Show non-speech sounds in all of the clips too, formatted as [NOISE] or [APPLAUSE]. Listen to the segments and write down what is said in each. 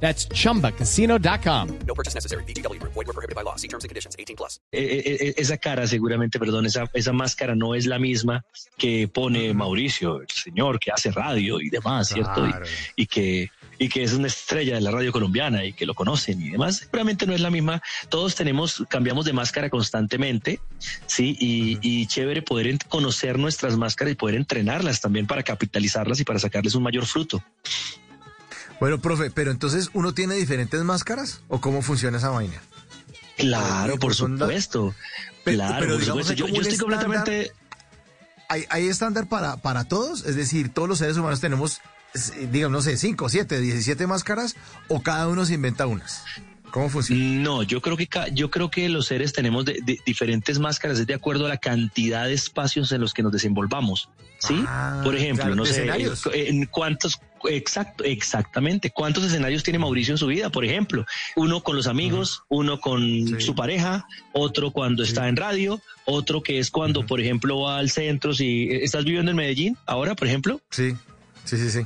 That's chumbacasino.com. No purchase necessary. BGW. Void were prohibited by law. See terms and conditions. 18 plus. Eh, eh, eh, esa cara seguramente, perdón, esa, esa máscara no es la misma que pone Mauricio, el señor que hace radio y demás, ¿cierto? Y- Claro. Y, que, y que es una estrella de la radio colombiana y que lo conocen y demás, seguramente no es la misma. Todos tenemos, cambiamos de máscara constantemente, ¿sí? Y, y chévere poder conocer nuestras máscaras y poder entrenarlas también para capitalizarlas y para sacarles un mayor fruto. Bueno, profe, pero entonces uno tiene diferentes máscaras o cómo funciona esa vaina? Claro, por pues supuesto. Pe- claro, pero por supuesto. Yo, estoy estándar- completamente... ¿Hay, hay estándar para, para todos? Es decir, todos los seres humanos tenemos, digamos, no sé, 5, 7, 17 máscaras o cada uno se inventa unas. ¿Cómo funciona? No, yo creo que yo creo que los seres tenemos de- de diferentes máscaras es de acuerdo a la cantidad de espacios en los que nos desenvolvamos, ¿sí? Ah, Por ejemplo, claro, no sé, escenarios. en, cuántos exacto, exactamente, cuántos escenarios tiene Mauricio en su vida, por ejemplo, uno con los amigos, uno con Sí. su pareja, otro cuando está en radio, otro que es cuando, por ejemplo, va al centro, si estás viviendo en Medellín ahora, por ejemplo, Sí, sí, sí, sí.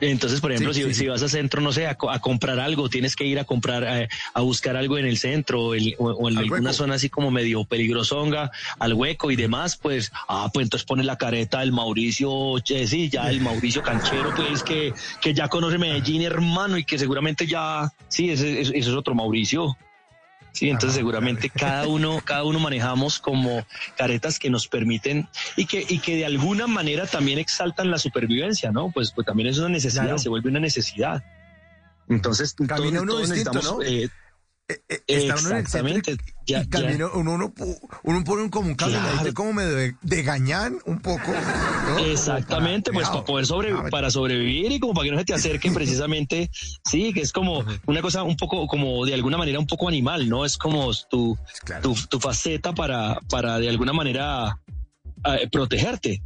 Entonces, por ejemplo, Sí, si, sí, si sí. vas al centro, no sé, a, a comprar algo, tienes que ir a comprar, eh, a buscar algo en el centro o, el- o- o en Al alguna hueco. zona así como medio peligrosonga, al hueco y demás, pues, ah, pues entonces pone la careta del Mauricio, che, sí, ya el Mauricio Canchero, pues, que, que ya conoce Medellín, hermano, y que seguramente ya, sí, ese, ese- ese es otro Mauricio. Sí, entonces Ah, seguramente cada uno, cada uno manejamos como caretas que nos permiten y que, y que de alguna manera también exaltan la supervivencia, ¿no? Pues, pues también es una necesidad, Claro. se vuelve una necesidad. Entonces, Camina todos- uno todos distinto, necesitamos, ¿no? eh, está uno en el centro exactamente. y- Ya- y camina ya. uno, uno, uno pone un- como un caminadito Claro. como medio de, de gañán un poco. Exactamente, para- pues para poder sobre, Ah, para sobrevivir y como para que no se te acerquen [LAUGHS] precisamente, sí, que es como una cosa un poco, como de alguna manera un poco animal, ¿no? Es como tu, Claro. tu, tu faceta para, para de alguna manera eh, protegerte,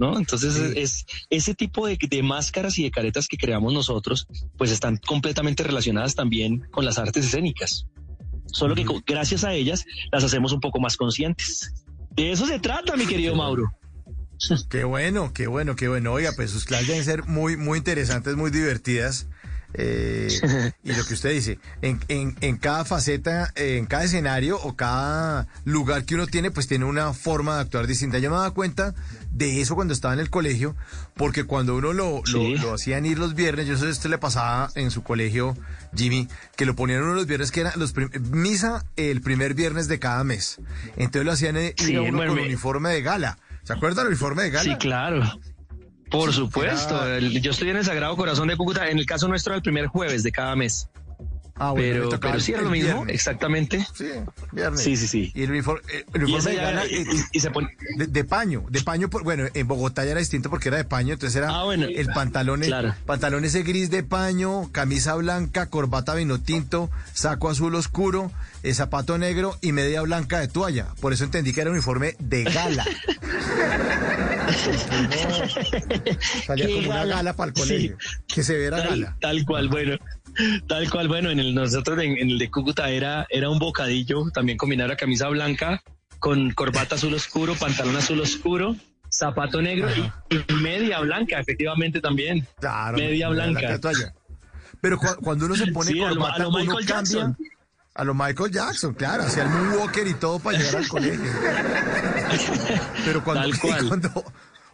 ¿no? Entonces Sí. es, ese tipo de, de máscaras y de caretas que creamos nosotros, pues están completamente relacionadas también con las artes escénicas. Solo que gracias a ellas las hacemos un poco más conscientes. De eso se trata, mi querido Mauro. Qué bueno, qué bueno, qué bueno. Oiga, pues sus clases deben ser muy, muy interesantes, muy divertidas. Eh, y lo que usted dice, en, en, en cada faceta, en cada escenario o cada lugar que uno tiene, pues tiene una forma de actuar distinta. Yo me daba cuenta de eso cuando estaba en el colegio, porque cuando uno lo, lo, Sí. lo hacían ir los viernes, yo sé a usted le pasaba en su colegio, Jimmy, que lo ponían uno los viernes, que era los misa el primer viernes de cada mes. Entonces lo hacían eh, ir Sí, a uno bueno, con me- uniforme de gala. ¿Se acuerdan el uniforme de gala? Sí, claro. Por supuesto. El- Yo estoy en el Sagrado Corazón de Cúcuta. En el caso nuestro, el primer jueves de cada mes. Ah, bueno, pero, pero sí era lo mismo, viernes. exactme Sí, viernes. Sí, sí, sí. Y el uniforme, eh, el uniforme de gala y- y- y se pone. de, de paño, de paño, por- bueno, en Bogotá ya era distinto porque era de paño, entonces era Ah, bueno. el pantalón, Claro. pantalón ese gris de paño, camisa blanca, corbata vino tinto, saco azul oscuro, eh, zapato negro y media blanca de toalla. Por eso entendí que era uniforme de gala. [LAUGHS] Salía ¿Qué como una gala? gala para el Sí. colegio, que se viera Tal, gala. tal cual, bueno. Tal cual, bueno, en el nosotros en, en el de Cúcuta era, era un bocadillo, también combinar la camisa blanca con corbata azul oscuro, pantalón azul oscuro, zapato negro y, y media blanca, efectivamente también. Claro, media blanca. toalla. Pero cu- cuando uno se pone Sí, a lo- corbata, a lo uno Michael cambia. Jackson. A lo Michael Jackson, claro, hacía el Moonwalker y todo para llegar al colegio. [LAUGHS] Pero cuando, [LAUGHS] cuando-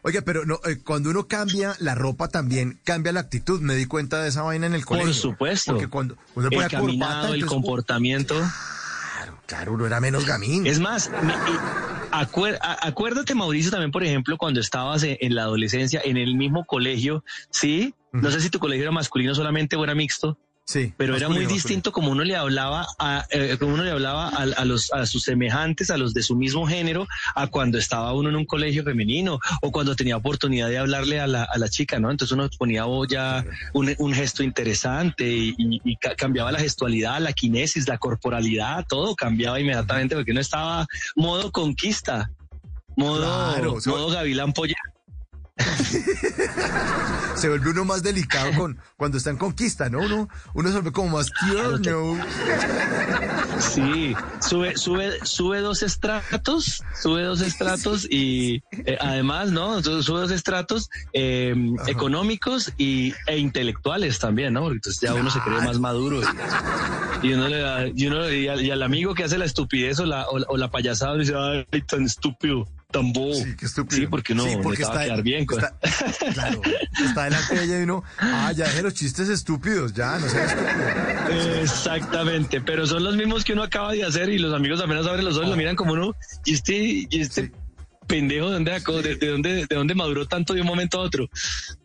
oiga, pero no, eh, cuando uno cambia la ropa también cambia la actitud. Me di cuenta de esa vaina en el colegio. Por supuesto. Porque cuando uno El caminado, corbata, el comportamiento. claro, claro, uno era menos gamín. Es más, me- acuer- acuérdate, Mauricio, también, por ejemplo, cuando estabas en, en la adolescencia, en el mismo colegio, ¿sí? No sé si tu colegio era masculino solamente o era mixto. Sí. Pero era muy masculino, distinto como uno le hablaba a, eh, como uno le hablaba a, a los a sus semejantes, a los de su mismo género, a cuando estaba uno en un colegio femenino o cuando tenía oportunidad de hablarle a la, a la chica, ¿no? Entonces uno ponía oh, ya un, un gesto interesante y, y- y ca- cambiaba la gestualidad, la kinesis, la corporalidad, todo cambiaba inmediatamente porque uno estaba modo conquista, modo, Claro, o sea- modo gavilán polla. [LAUGHS] Se vuelve uno más delicado con cuando está en conquista, ¿no? Uno, uno se vuelve como más tierno. Sí, sube, sube, sube dos estratos, sube dos estratos y eh, además, ¿no? Su- Sube dos estratos eh, económicos y, e intelectuales también, ¿no? Porque entonces ya uno se cree más maduro y, y uno le da, y uno y al, y al amigo que hace la estupidez o la, o, o la payasada dice, ay, tan estúpido, tan bobo. Sí, qué estúpido. Sí, porque no, Sí, porque está, quedar bien. con- está- claro, está delante de ella y uno, ah, ya deje los chistes estúpidos, ya, no estúpidos. Exactamente, pero son los mismos que uno acaba de hacer y los amigos apenas abren los ojos y lo miran como uno, y este, y este Sí. pendejo, ¿de dónde, sacó? ¿De, de dónde, ¿de dónde maduró tanto de un momento a otro?